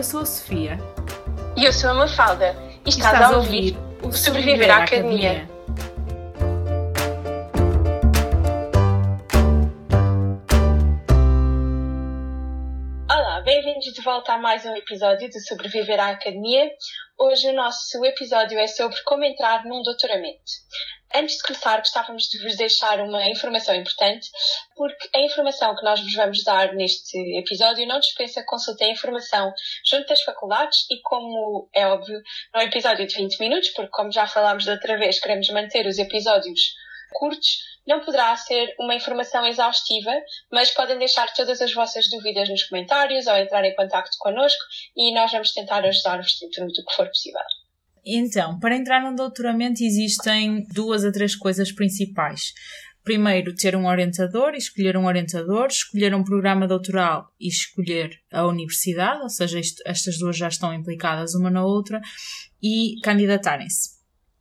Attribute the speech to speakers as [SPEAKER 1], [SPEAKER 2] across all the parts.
[SPEAKER 1] Eu sou a Sofia.
[SPEAKER 2] E eu sou a Mafalda. E estás, estás a ouvir o Sobreviver à Academia. Academia. Volta a mais um episódio de Sobreviver à Academia. Hoje o nosso episódio é sobre como entrar num doutoramento. Antes de começar, gostávamos de vos deixar uma informação importante, porque a informação que nós vos vamos dar neste episódio não dispensa consulta a informação junto das faculdades e, como é óbvio, não é um episódio de 20 minutos, porque, como já falámos da outra vez, queremos manter os episódios curtos, não poderá ser uma informação exaustiva, mas podem deixar todas as vossas dúvidas nos comentários ou entrar em contato connosco e nós vamos tentar ajudar-vos dentro do que for possível.
[SPEAKER 1] Então, para entrar num doutoramento existem duas a três coisas principais. Primeiro, ter um orientador, escolher um orientador, escolher um programa doutoral e escolher a universidade, ou seja, isto, estas duas já estão implicadas uma na outra, e candidatarem-se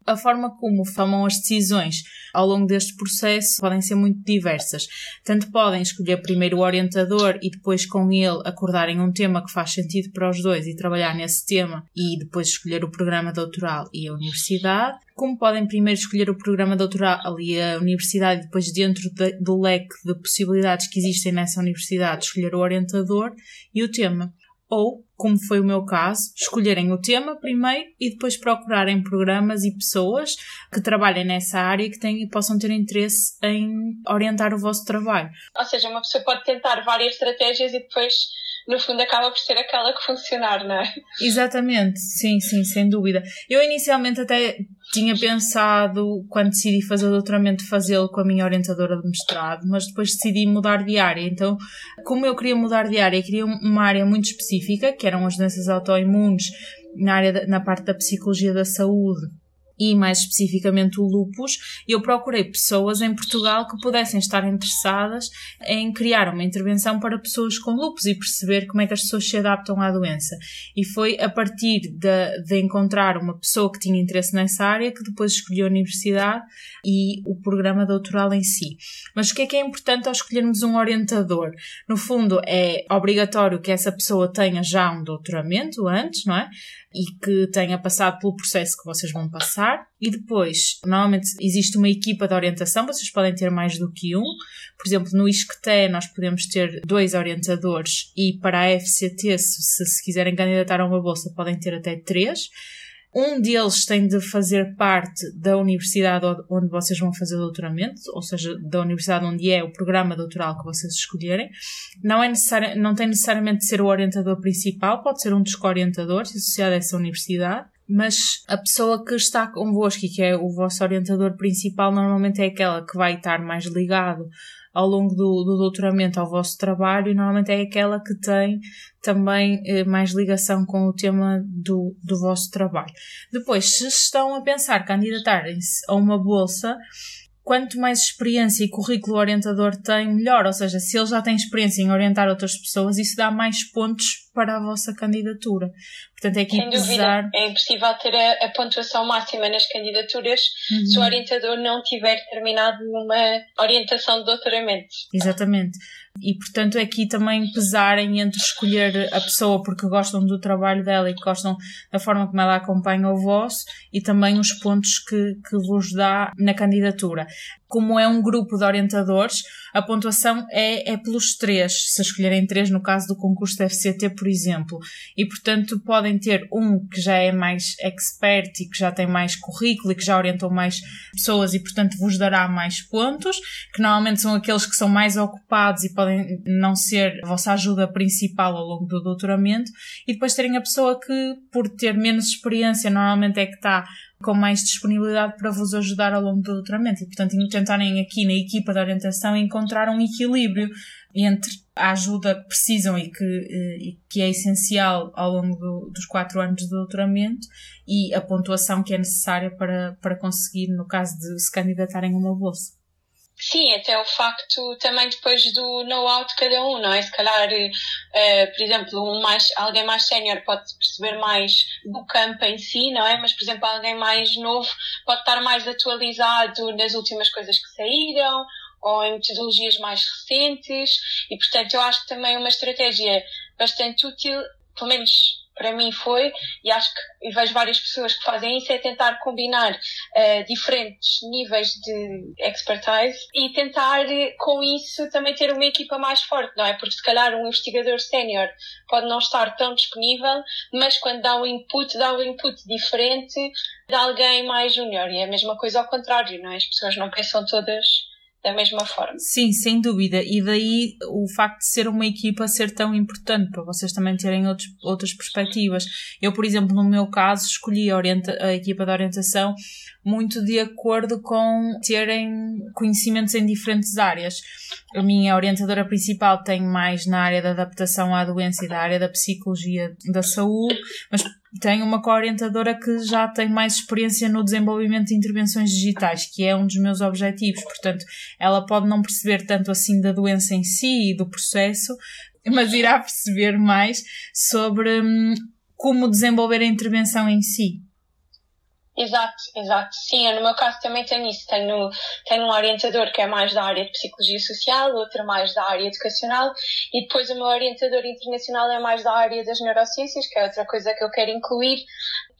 [SPEAKER 1] a forma como tomam as decisões ao longo deste processo podem ser muito diversas. Tanto podem escolher primeiro o orientador e depois com ele acordarem um tema que faz sentido para os dois e trabalhar nesse tema e depois escolher o programa doutoral e a universidade, como podem primeiro escolher o programa doutoral e a universidade e depois dentro de, do leque de possibilidades que existem nessa universidade escolher o orientador e o tema ou, como foi o meu caso, escolherem o tema primeiro e depois procurarem programas e pessoas que trabalhem nessa área e que tenham, possam ter interesse em orientar o vosso trabalho.
[SPEAKER 2] Ou seja, uma pessoa pode tentar várias estratégias e depois no fundo acaba por ser aquela que funcionar, não é?
[SPEAKER 1] Exatamente, sim, sim, sem dúvida. Eu inicialmente até tinha pensado, quando decidi fazer o doutoramento, fazê-lo com a minha orientadora de mestrado, mas depois decidi mudar de área. Então, como eu queria mudar de área, queria uma área muito específica, que eram as doenças autoimunes, na área na parte da psicologia da saúde e mais especificamente o lupus, eu procurei pessoas em Portugal que pudessem estar interessadas em criar uma intervenção para pessoas com lupus e perceber como é que as pessoas se adaptam à doença. E foi a partir de, de encontrar uma pessoa que tinha interesse nessa área que depois escolhi a universidade e o programa doutoral em si. Mas o que é que é importante ao escolhermos um orientador? No fundo, é obrigatório que essa pessoa tenha já um doutoramento antes, não é? e que tenha passado pelo processo que vocês vão passar. E depois, normalmente existe uma equipa de orientação, vocês podem ter mais do que um. Por exemplo, no ISCTE nós podemos ter dois orientadores e para a FCT, se, se quiserem candidatar a uma bolsa, podem ter até três. Um deles tem de fazer parte da universidade onde vocês vão fazer doutoramento, ou seja, da universidade onde é o programa doutoral que vocês escolherem. Não, é necessário, não tem necessariamente de ser o orientador principal, pode ser um dos co-orientadores associado a essa universidade mas a pessoa que está convosco e que é o vosso orientador principal normalmente é aquela que vai estar mais ligado ao longo do, do doutoramento ao vosso trabalho e normalmente é aquela que tem também eh, mais ligação com o tema do, do vosso trabalho. Depois, se estão a pensar candidatarem-se a uma bolsa, quanto mais experiência e currículo orientador tem, melhor. Ou seja, se ele já tem experiência em orientar outras pessoas, isso dá mais pontos para a vossa candidatura. Portanto, é que
[SPEAKER 2] Sem pesar... dúvida, é impossível ter a, a pontuação máxima nas candidaturas uhum. se o orientador não tiver terminado uma orientação de doutoramento.
[SPEAKER 1] Exatamente. E, portanto, é aqui também pesarem entre escolher a pessoa porque gostam do trabalho dela e gostam da forma como ela acompanha o vosso e também os pontos que, que vos dá na candidatura. Como é um grupo de orientadores, a pontuação é, é pelos três, se escolherem três no caso do concurso da FCT, por exemplo. E, portanto, podem ter um que já é mais expert e que já tem mais currículo e que já orientou mais pessoas e, portanto, vos dará mais pontos, que normalmente são aqueles que são mais ocupados e podem não ser a vossa ajuda principal ao longo do doutoramento. E depois terem a pessoa que, por ter menos experiência, normalmente é que está com mais disponibilidade para vos ajudar ao longo do doutoramento. E, portanto, tentarem aqui na equipa de orientação encontrar um equilíbrio entre a ajuda que precisam e que, eh, e que é essencial ao longo do, dos quatro anos de doutoramento e a pontuação que é necessária para, para conseguir, no caso de se candidatarem a uma bolsa.
[SPEAKER 2] Sim, até o facto também depois do know-how de cada um, não é? Se calhar, uh, por exemplo, um mais, alguém mais sénior pode perceber mais do campo em si, não é? Mas, por exemplo, alguém mais novo pode estar mais atualizado nas últimas coisas que saíram ou em metodologias mais recentes e, portanto, eu acho que também é uma estratégia bastante útil, pelo menos para mim foi, e acho que e vejo várias pessoas que fazem isso, é tentar combinar uh, diferentes níveis de expertise e tentar com isso também ter uma equipa mais forte, não é? Porque se calhar um investigador sénior pode não estar tão disponível, mas quando dá um input, dá um input diferente de alguém mais júnior. E é a mesma coisa ao contrário, não é? As pessoas não pensam todas da mesma forma.
[SPEAKER 1] Sim, sem dúvida. E daí o facto de ser uma equipa ser tão importante para vocês também terem outros, outras perspectivas. Eu, por exemplo, no meu caso, escolhi a, orienta a equipa de orientação muito de acordo com terem conhecimentos em diferentes áreas. A minha orientadora principal tem mais na área da adaptação à doença e da área da psicologia da saúde, mas tenho uma co-orientadora que já tem mais experiência no desenvolvimento de intervenções digitais, que é um dos meus objetivos. Portanto, ela pode não perceber tanto assim da doença em si e do processo, mas irá perceber mais sobre hum, como desenvolver a intervenção em si.
[SPEAKER 2] Exato, exato. Sim, eu no meu caso também tenho isso. Tenho, tenho um orientador que é mais da área de psicologia social, outro mais da área educacional, e depois o meu orientador internacional é mais da área das neurociências, que é outra coisa que eu quero incluir.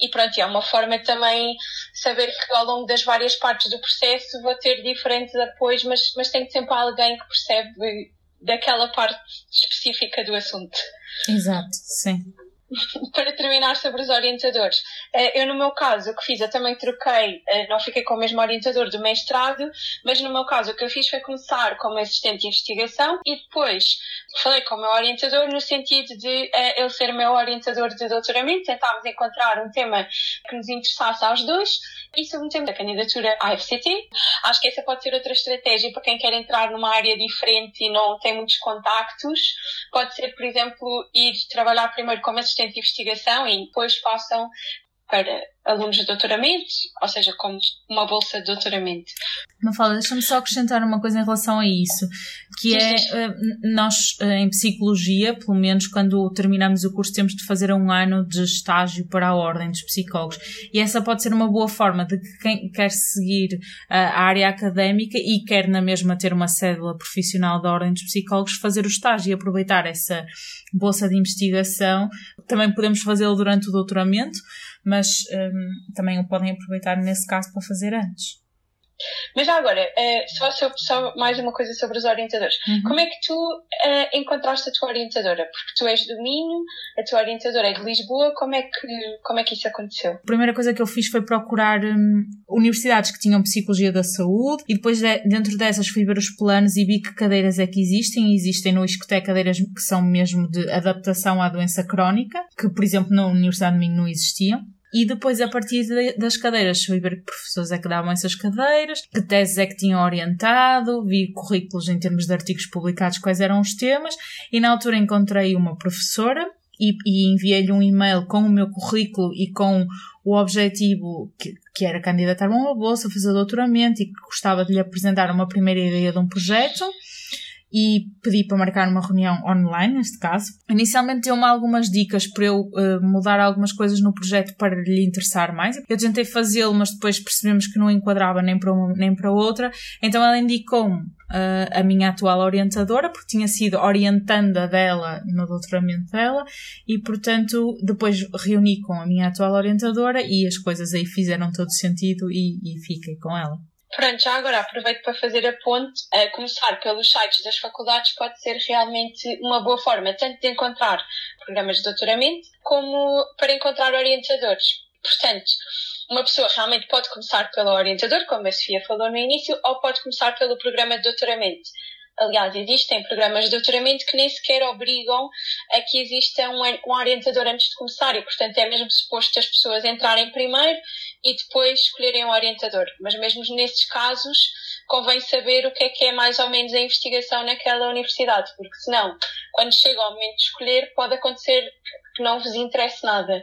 [SPEAKER 2] E pronto, é uma forma também saber que ao longo das várias partes do processo vou ter diferentes apoios, mas, mas tem sempre alguém que percebe daquela parte específica do assunto.
[SPEAKER 1] Exato, sim.
[SPEAKER 2] para terminar sobre os orientadores, eh, eu no meu caso o que fiz, eu também troquei, eh, não fiquei com o mesmo orientador do mestrado, mas no meu caso o que eu fiz foi começar como assistente de investigação e depois falei com o meu orientador no sentido de uh, ele ser meu orientador de doutoramento, tentámos encontrar um tema que nos interessasse aos dois e submetemos a candidatura à FCT. Acho que essa pode ser outra estratégia para quem quer entrar numa área diferente e não tem muitos contactos. Pode ser, por exemplo, ir trabalhar primeiro como assistente de investigação e depois passam para alunos de doutoramento, ou seja, como uma bolsa de doutoramento.
[SPEAKER 1] Mafalda, deixa-me só acrescentar uma coisa em relação a isso, que é eh, nós eh, em psicologia, pelo menos quando terminamos o curso, temos de fazer um ano de estágio para a ordem dos psicólogos. E essa pode ser uma boa forma de que quem quer seguir eh, a área académica e quer na mesma ter uma cédula profissional da ordem dos psicólogos, fazer o estágio e aproveitar essa bolsa de investigação. Também podemos fazê-lo durante o doutoramento, mas um, também o podem aproveitar nesse caso para fazer antes.
[SPEAKER 2] Mas já agora, uh, só, só, só, mais uma coisa sobre os orientadores. Uhum. Como é que tu uh, encontraste a tua orientadora? Porque tu és do Minho, a tua orientadora é de Lisboa, como é que, como é que isso aconteceu?
[SPEAKER 1] A primeira coisa que eu fiz foi procurar um, universidades que tinham Psicologia da Saúde e depois de, dentro dessas fui ver os planos e vi que cadeiras é que existem. Existem no ISCTE cadeiras que são mesmo de adaptação à doença crónica, que por exemplo na Universidade de Minho não existiam. E depois, a partir de, das cadeiras, fui ver que professores é que davam essas cadeiras, que teses é que tinham orientado, vi currículos em termos de artigos publicados, quais eram os temas, e na altura encontrei uma professora e, e enviei-lhe um e-mail com o meu currículo e com o objetivo que, que era candidatar-me a uma bolsa, fazer doutoramento e que gostava de lhe apresentar uma primeira ideia de um projeto e pedi para marcar uma reunião online, neste caso. Inicialmente deu-me algumas dicas para eu uh, mudar algumas coisas no projeto para lhe interessar mais. Eu tentei fazê-lo, mas depois percebemos que não enquadrava nem para uma nem para outra. Então ela indicou-me uh, a minha atual orientadora, porque tinha sido orientanda dela no doutoramento dela, e portanto depois reuni com a minha atual orientadora e as coisas aí fizeram todo sentido e, e fiquei com ela.
[SPEAKER 2] Pronto, já agora aproveito para fazer a ponte. A começar pelos sites das faculdades pode ser realmente uma boa forma, tanto de encontrar programas de doutoramento, como para encontrar orientadores. Portanto, uma pessoa realmente pode começar pelo orientador, como a Sofia falou no início, ou pode começar pelo programa de doutoramento. Aliás, existem programas de doutoramento que nem sequer obrigam a que exista um, um orientador antes de começar e, portanto, é mesmo suposto as pessoas entrarem primeiro e depois escolherem um orientador. Mas mesmo nesses casos, convém saber o que é que é mais ou menos a investigação naquela universidade, porque senão, quando chega ao momento de escolher, pode acontecer que não vos interesse nada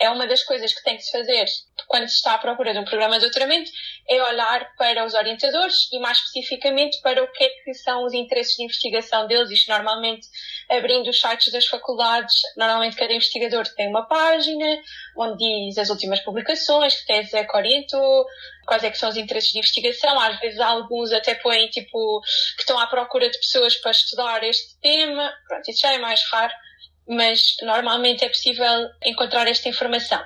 [SPEAKER 2] é uma das coisas que tem que se fazer quando se está à procura de um programa de doutoramento, é olhar para os orientadores e mais especificamente para o que é que são os interesses de investigação deles. Isto normalmente abrindo os sites das faculdades, normalmente cada investigador tem uma página onde diz as últimas publicações, que tese é que orientou, quais é que são os interesses de investigação. Às vezes alguns até põem tipo que estão à procura de pessoas para estudar este tema. Pronto, isso já é mais raro mas normalmente é possível encontrar esta informação.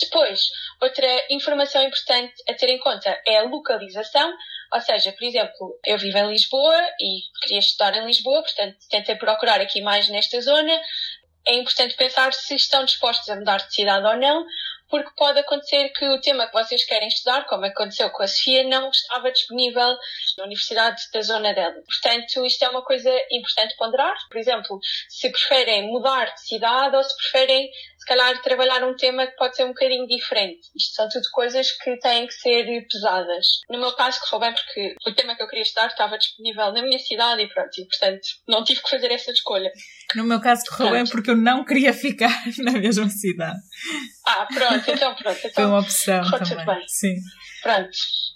[SPEAKER 2] Depois, outra informação importante a ter em conta é a localização, ou seja, por exemplo, eu vivo em Lisboa e queria estudar em Lisboa, portanto, tentei procurar aqui mais nesta zona. É importante pensar se estão dispostos a mudar de cidade ou não, porque pode acontecer que o tema que vocês querem estudar, como aconteceu com a Sofia, não estava disponível na universidade da zona dela. Portanto, isto é uma coisa importante ponderar. Por exemplo, se preferem mudar de cidade ou se preferem se calhar trabalhar um tema que pode ser um bocadinho diferente. Isto são tudo coisas que têm que ser pesadas. No meu caso, correu bem porque o tema que eu queria estudar estava disponível na minha cidade e pronto, e portanto não tive que fazer essa escolha.
[SPEAKER 1] No meu caso, correu bem porque eu não queria ficar na mesma cidade.
[SPEAKER 2] Ah, pronto, então pronto. Então,
[SPEAKER 1] Foi uma opção também.
[SPEAKER 2] Bem.
[SPEAKER 1] Sim.
[SPEAKER 2] Pronto.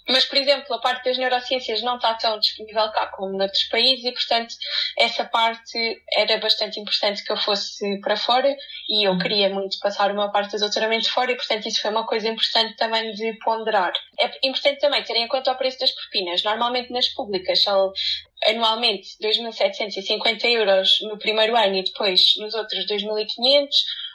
[SPEAKER 2] Mas, por exemplo, a parte das neurociências não está tão disponível cá como noutros países e, portanto, essa parte era bastante importante que eu fosse para fora e eu queria muito passar uma parte do doutoramento fora e, portanto, isso foi uma coisa importante também de ponderar. É importante também ter em conta o preço das propinas. Normalmente nas públicas são anualmente 2.750 euros no primeiro ano e depois nos outros 2.500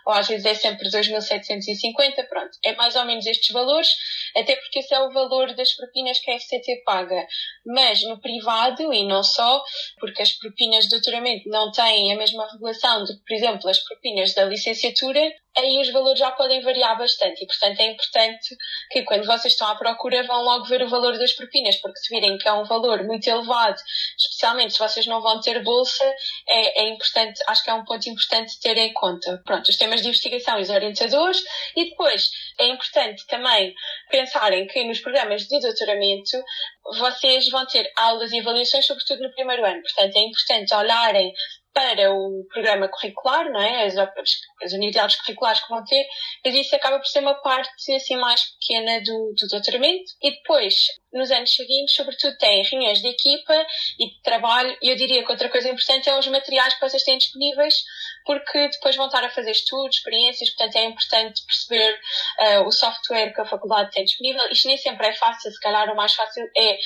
[SPEAKER 2] ou às vezes é sempre 2.750, pronto. É mais ou menos estes valores, até porque esse é o valor das propinas que a FCT paga. Mas no privado, e não só, porque as propinas de doutoramento não têm a mesma regulação de, por exemplo, as propinas da licenciatura, aí os valores já podem variar bastante e, portanto, é importante que quando vocês estão à procura vão logo ver o valor das propinas, porque se virem que é um valor muito elevado, especialmente se vocês não vão ter bolsa, é, é importante, acho que é um ponto importante ter em conta. Pronto, os temas de investigação e os orientadores e depois é importante também pensarem que nos programas de doutoramento vocês vão ter aulas e avaliações, sobretudo no primeiro ano. Portanto, é importante olharem para o programa curricular, não é? As, as, unidades curriculares que vão ter, mas isso acaba por ser uma parte assim mais pequena do, do doutoramento. E depois, nos anos seguintes, sobretudo, tem reuniões de equipa e de trabalho. E eu diria que outra coisa importante é os materiais que vocês têm disponíveis, porque depois vão estar a fazer estudos, experiências, portanto é importante perceber uh, o software que a faculdade tem disponível. Isto nem sempre é fácil, se calhar o mais fácil é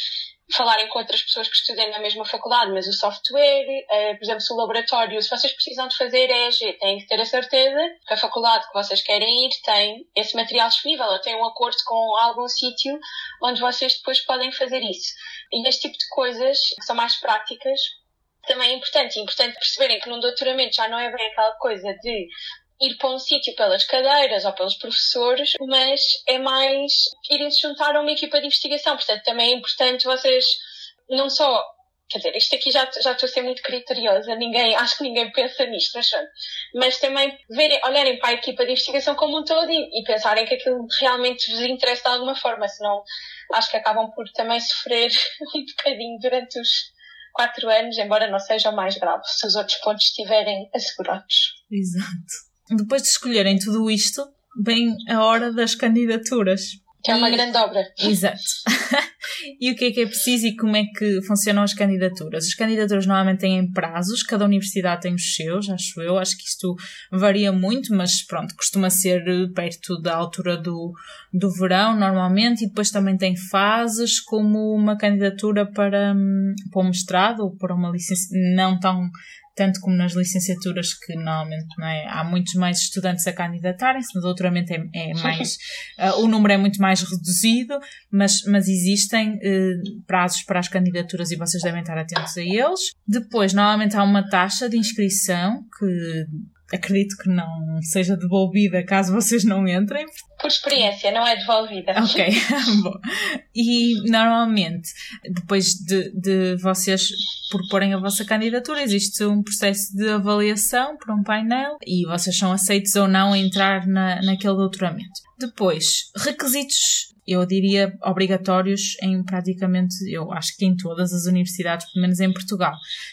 [SPEAKER 2] falarem com outras pessoas que estudem na mesma faculdade, mas o software, uh, por exemplo, se o laboratório, se vocês precisam de fazer EG, têm que ter a certeza que a faculdade que vocês querem ir tem esse material disponível, ou tem um acordo com algum sítio onde vocês depois podem fazer isso. E este tipo de coisas, que são mais práticas, também é importante. É importante perceberem que num doutoramento já não é bem aquela coisa de ir para um sítio pelas cadeiras ou pelos professores, mas é mais irem se juntar a uma equipa de investigação. Portanto, também é importante vocês não só quer dizer, isto aqui já, já estou a ser muito criteriosa, ninguém, acho que ninguém pensa nisto, mas, mas também verem, olharem para a equipa de investigação como um todo e, e, pensarem que aquilo realmente vos interessa de alguma forma, senão acho que acabam por também sofrer um bocadinho durante os quatro anos, embora não seja o mais grave, se os outros pontos estiverem assegurados.
[SPEAKER 1] Exato depois de escolherem tudo isto, vem a hora das candidaturas.
[SPEAKER 2] Que é uma e... grande obra.
[SPEAKER 1] Exato. e o que é que é preciso e como é que funcionam as candidaturas? As candidaturas normalmente têm prazos, cada universidade tem os seus, acho eu. Acho que isto varia muito, mas pronto, costuma ser perto da altura do, do verão, normalmente, e depois também tem fases, como uma candidatura para, hum, para um mestrado ou para uma licença não tão tanto como nas licenciaturas, que normalmente não é, há muitos mais estudantes a candidatarem-se, no doutoramento é, é mais, uh, o número é muito mais reduzido, mas, mas existem uh, prazos para as candidaturas e vocês devem estar atentos a eles. Depois, normalmente há uma taxa de inscrição que acredito que não seja devolvida caso vocês não entrem.
[SPEAKER 2] Por experiência, não é devolvida.
[SPEAKER 1] Ok, bom. E normalmente, depois de, de vocês proporem a vossa candidatura, existe um processo de avaliação por um painel e vocês são aceitos ou não a entrar na, naquele doutoramento. Depois, requisitos eu diria obrigatórios em praticamente, eu acho que em todas as universidades, pelo menos em Portugal.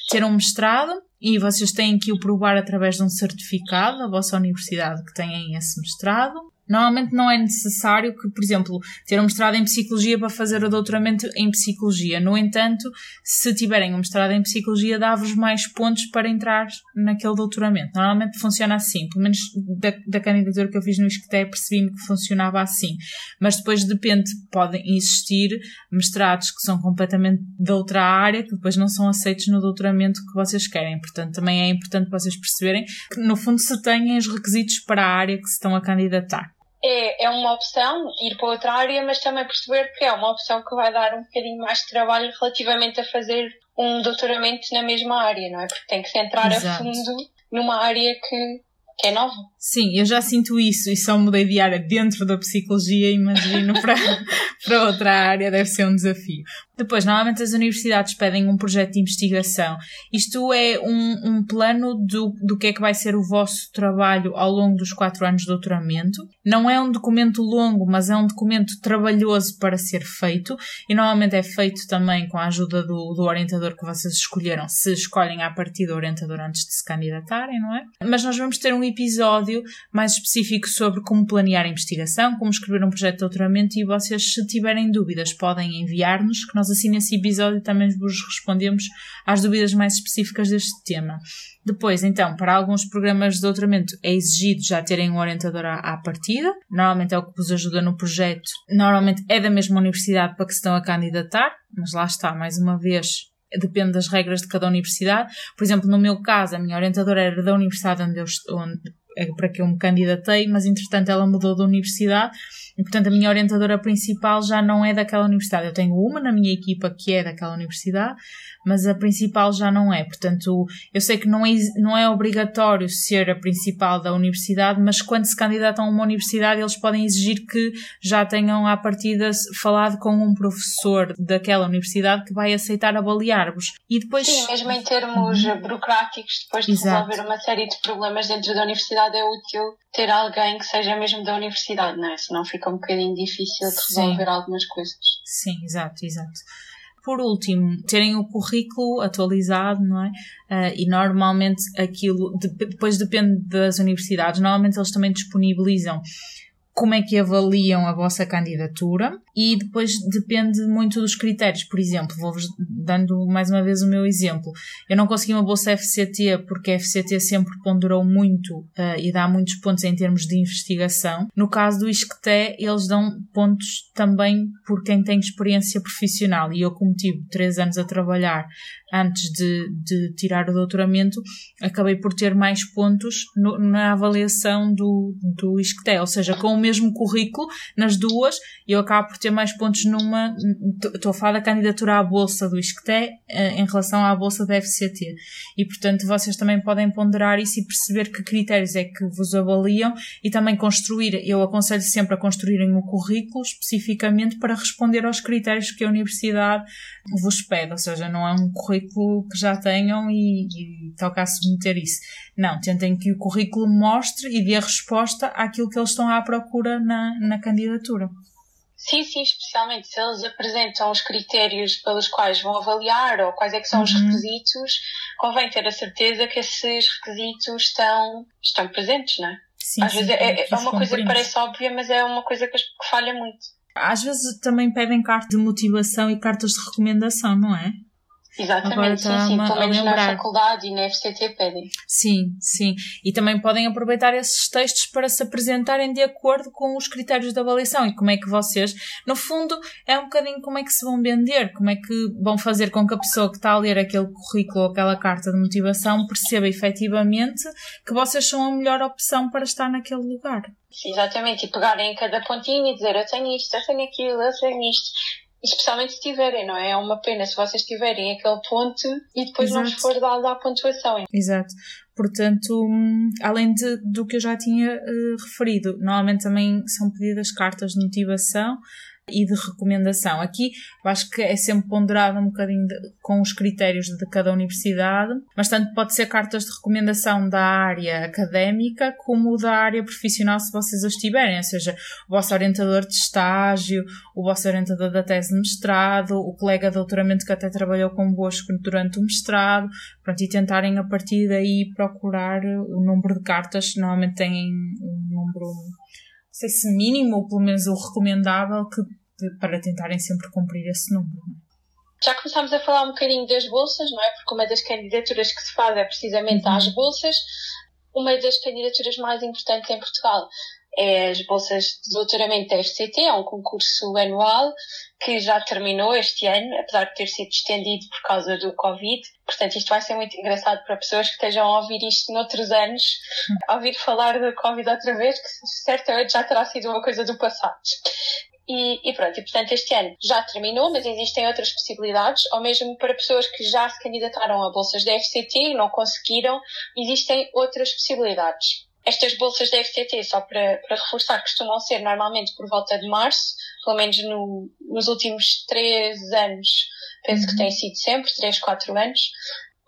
[SPEAKER 1] Ter um mestrado e vocês têm que o provar através de um certificado da vossa universidade que têm esse mestrado. Normalmente não é necessário que, por exemplo, ter um mestrado em psicologia para fazer o doutoramento em psicologia. No entanto, se tiverem um mestrado em psicologia, dá-vos mais pontos para entrar naquele doutoramento. Normalmente funciona assim. Pelo menos da, da candidatura que eu fiz no ISCTE percebi-me que funcionava assim. Mas depois depende, podem existir mestrados que são completamente de outra área, que depois não são aceitos no doutoramento que vocês querem. Portanto, também é importante vocês perceberem que, no fundo, se têm os requisitos para a área que se estão a candidatar
[SPEAKER 2] é, é uma opção ir para outra área, mas também perceber que é uma opção que vai dar um bocadinho mais de trabalho relativamente a fazer um doutoramento na mesma área, não é? Porque tem que se entrar Exato. a fundo numa área que, que é nova.
[SPEAKER 1] Sim, eu já sinto isso e só mudei de área dentro da psicologia, imagino para, para outra área, deve ser um desafio. Depois, normalmente as universidades pedem um projeto de investigação. Isto é um, um plano do, do que é que vai ser o vosso trabalho ao longo dos quatro anos de doutoramento. Não é um documento longo, mas é um documento trabalhoso para ser feito e normalmente é feito também com a ajuda do, do orientador que vocês escolheram, se escolhem a partir do orientador antes de se candidatarem, não é? Mas nós vamos ter um episódio mais específico sobre como planear a investigação, como escrever um projeto de doutoramento e vocês, se tiverem dúvidas, podem enviar-nos, que nós nós assim nesse episódio também vos respondemos às dúvidas mais específicas deste tema. Depois, então, para alguns programas de doutoramento é exigido já terem um orientador à, à partida. Normalmente é o que vos ajuda no projeto. Normalmente é da mesma universidade para que se estão a candidatar, mas lá está, mais uma vez, depende das regras de cada universidade. Por exemplo, no meu caso, a minha orientadora era da universidade onde eu onde, é para que eu me candidatei, mas entretanto ela mudou de universidade e, portanto, a minha orientadora principal já não é daquela universidade. Eu tenho uma na minha equipa que é daquela universidade, mas a principal já não é. Portanto, eu sei que não é, não é obrigatório ser a principal da universidade, mas quando se candidatam a uma universidade, eles podem exigir que já tenham à partida falado com um professor daquela universidade que vai aceitar avaliar-vos.
[SPEAKER 2] E depois. Sim, mesmo em termos uhum. burocráticos, depois de Exato. resolver uma série de problemas dentro da universidade, é útil ter alguém que seja mesmo da universidade, não é? Senão fica um bocadinho difícil de resolver Sim. algumas coisas.
[SPEAKER 1] Sim, exato, exato. Por último, terem o currículo atualizado, não é? Uh, e normalmente aquilo, depois depende das universidades, normalmente eles também disponibilizam como é que avaliam a vossa candidatura e depois depende muito dos critérios. Por exemplo, vou-vos dando mais uma vez o meu exemplo. Eu não consegui uma bolsa FCT porque a FCT sempre ponderou muito uh, e dá muitos pontos em termos de investigação. No caso do ISCTE, eles dão pontos também por quem tem experiência profissional e eu como tive três anos a trabalhar antes de, de tirar o doutoramento, acabei por ter mais pontos no, na avaliação do, do ISCTE, ou seja, com o mesmo currículo nas duas, eu acabo por ter mais pontos numa, estou a falar da candidatura à bolsa do ISCTE eh, em relação à bolsa da FCT. E portanto vocês também podem ponderar isso e perceber que critérios é que vos avaliam e também construir, eu aconselho sempre a construírem o currículo especificamente para responder aos critérios que a universidade vos pede, ou seja, não é um currículo que já tenham e, e toca a submeter isso. Não, tentem que o currículo mostre e dê a resposta àquilo que eles estão à procura na, na candidatura.
[SPEAKER 2] Sim, sim, especialmente se eles apresentam os critérios pelos quais vão avaliar ou quais é que são uhum. os requisitos, convém ter a certeza que esses requisitos estão, estão presentes, não é? Sim, Às sim, vezes é, é uma coisa que parece óbvia, mas é uma coisa que, que falha muito.
[SPEAKER 1] Às vezes também pedem cartas de motivação e cartas de recomendação, não é?
[SPEAKER 2] Exatamente, sim, sim. Pelo menos na faculdade e na FCT pedem.
[SPEAKER 1] Sim, sim. E também podem aproveitar esses textos para se apresentarem de acordo com os critérios de avaliação e como é que vocês, no fundo, é um bocadinho como é que se vão vender, como é que vão fazer com que a pessoa que está a ler aquele currículo ou aquela carta de motivação perceba efetivamente que vocês são a melhor opção para estar naquele lugar.
[SPEAKER 2] Exatamente, e pegarem em cada pontinho e dizer eu tenho isto, eu tenho aquilo, eu tenho isto especialmente se tiverem, não é? É uma pena se vocês tiverem aquele ponto e depois Exato. não vos for dado a pontuação.
[SPEAKER 1] Exato. Portanto, hum, além de, do que eu já tinha uh, referido, normalmente também são pedidas cartas de motivação e de recomendação. Aqui acho que é sempre ponderado um bocadinho de, com os critérios de cada universidade, mas tanto pode ser cartas de recomendação da área académica como da área profissional se vocês as tiverem, ou seja, o vosso orientador de estágio, o vosso orientador da tese de mestrado, o colega de doutoramento que até trabalhou convosco durante o mestrado, pronto, e tentarem a partir daí procurar o número de cartas, normalmente têm um número sei se mínimo ou pelo menos o recomendável que, para tentarem sempre cumprir esse número.
[SPEAKER 2] Já começámos a falar um bocadinho das bolsas, não é? Porque uma das candidaturas que se faz é precisamente uhum. às bolsas. Uma das candidaturas mais importantes em Portugal é as bolsas de doutoramento da FCT, é um concurso anual que já terminou este ano, apesar de ter sido estendido por causa do Covid. Portanto, isto vai ser muito engraçado para pessoas que estejam a ouvir isto noutros anos, a ouvir falar do Covid outra vez, que certamente já terá sido uma coisa do passado. E, e, pronto, e portanto este ano já terminou, mas existem outras possibilidades, ou mesmo para pessoas que já se candidataram a bolsas da FCT e não conseguiram, existem outras possibilidades. Estas bolsas da FCT, só para, para reforçar, costumam ser normalmente por volta de março, pelo menos no, nos últimos três anos, penso uhum. que tem sido sempre, três, quatro anos.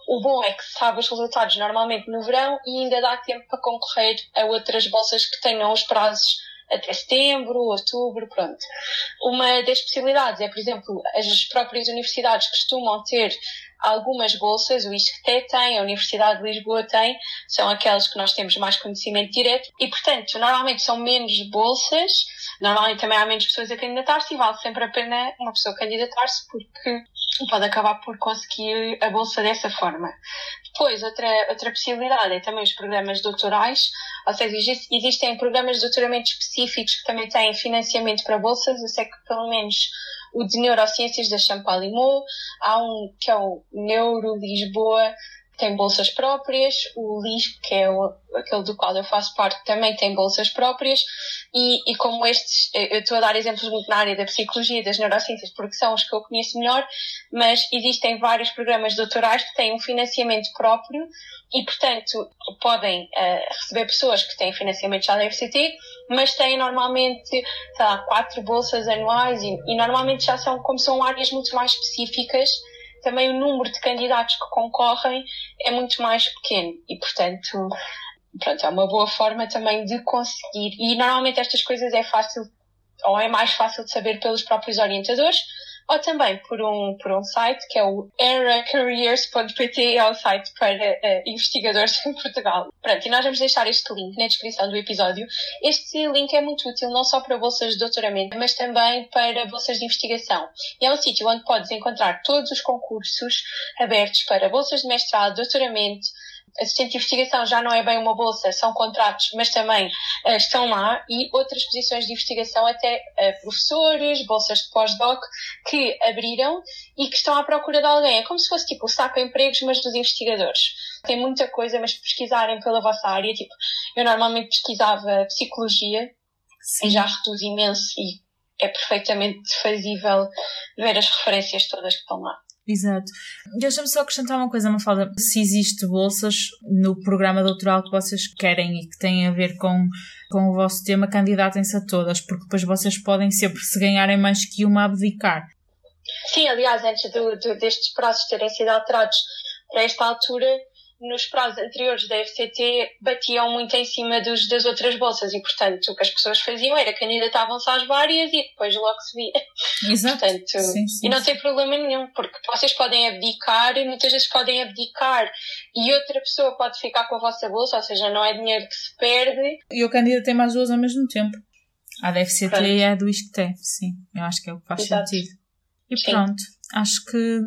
[SPEAKER 2] O bom é que se sabe os resultados normalmente no verão e ainda dá tempo para concorrer a outras bolsas que tenham os prazos até setembro, outubro, pronto. Uma das possibilidades é, por exemplo, as próprias universidades costumam ter algumas bolsas, o ISCTE tem, a Universidade de Lisboa tem, são aquelas que nós temos mais conhecimento direto e, portanto, normalmente são menos bolsas, normalmente também há menos pessoas a candidatar-se e vale sempre a pena uma pessoa candidatar-se porque pode acabar por conseguir a bolsa dessa forma. Depois, outra, outra possibilidade é também os programas doutorais, ou seja, existem programas de doutoramento específicos que também têm financiamento para bolsas, eu sei que pelo menos o de Neurociências da Champalimau, há um que é o Neuro Lisboa, tem bolsas próprias, o LISP, que é o, aquele do qual eu faço parte, também tem bolsas próprias, e, e como estes, eu estou a dar exemplos muito na área da psicologia e das neurociências, porque são os que eu conheço melhor, mas existem vários programas doutorais que têm um financiamento próprio e, portanto, podem uh, receber pessoas que têm financiamento já da FCT, mas têm normalmente, sei lá, quatro bolsas anuais e, e normalmente já são, como são áreas muito mais específicas, também o número de candidatos que concorrem é muito mais pequeno e, portanto, pronto, é uma boa forma também de conseguir. E normalmente estas coisas é fácil, ou é mais fácil de saber pelos próprios orientadores, ou também por um, por um site que é o eracareers.pt, é o site para uh, investigadores em Portugal. Pronto, e nós vamos deixar este link na descrição do episódio. Este link é muito útil não só para bolsas de doutoramento, mas também para bolsas de investigação. E é um sítio onde podes encontrar todos os concursos abertos para bolsas de mestrado, doutoramento, assistente de investigação já não é bem uma bolsa, são contratos, mas também uh, estão lá e outras posições de investigação, até uh, professores, bolsas de pós-doc, que abriram e que estão à procura de alguém. É como se fosse tipo o saco empregos, mas dos investigadores. Tem muita coisa, mas pesquisarem pela vossa área, tipo, eu normalmente pesquisava psicologia Sim. e já reduz imenso e é perfeitamente fazível ver as referências todas que estão lá.
[SPEAKER 1] Exato. Deixa-me só acrescentar uma coisa, uma falta. Se existe bolsas no programa doutoral que vocês querem e que têm a ver com, com o vosso tema, candidatem-se a todas, porque depois vocês podem sempre, se ganharem mais que uma, abdicar.
[SPEAKER 2] Sim, aliás, antes do, do, destes prazos terem sido alterados para esta altura, nos prazos anteriores da FCT batiam muito em cima dos, das outras bolsas e, portanto, o que as pessoas faziam era candidatavam-se às várias e depois logo se via.
[SPEAKER 1] Exato.
[SPEAKER 2] Portanto,
[SPEAKER 1] sim, sim,
[SPEAKER 2] e não tem problema nenhum, porque vocês podem abdicar e muitas vezes podem abdicar e outra pessoa pode ficar com a vossa bolsa, ou seja, não é dinheiro que se perde.
[SPEAKER 1] E eu candidatei mais duas ao mesmo tempo. A da FCT pronto. e a do ISCTE, sim. Eu acho que é o que faz Exato. sentido. E sim. pronto, acho que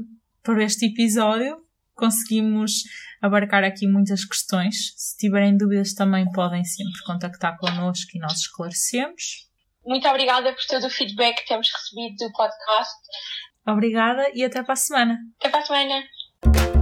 [SPEAKER 1] por este episódio conseguimos abarcar aqui muitas questões. Se tiverem dúvidas, também podem sempre contactar connosco e nós esclarecemos.
[SPEAKER 2] Muito obrigada por todo o feedback que temos recebido do podcast.
[SPEAKER 1] Obrigada e até para a semana.
[SPEAKER 2] Até para a semana.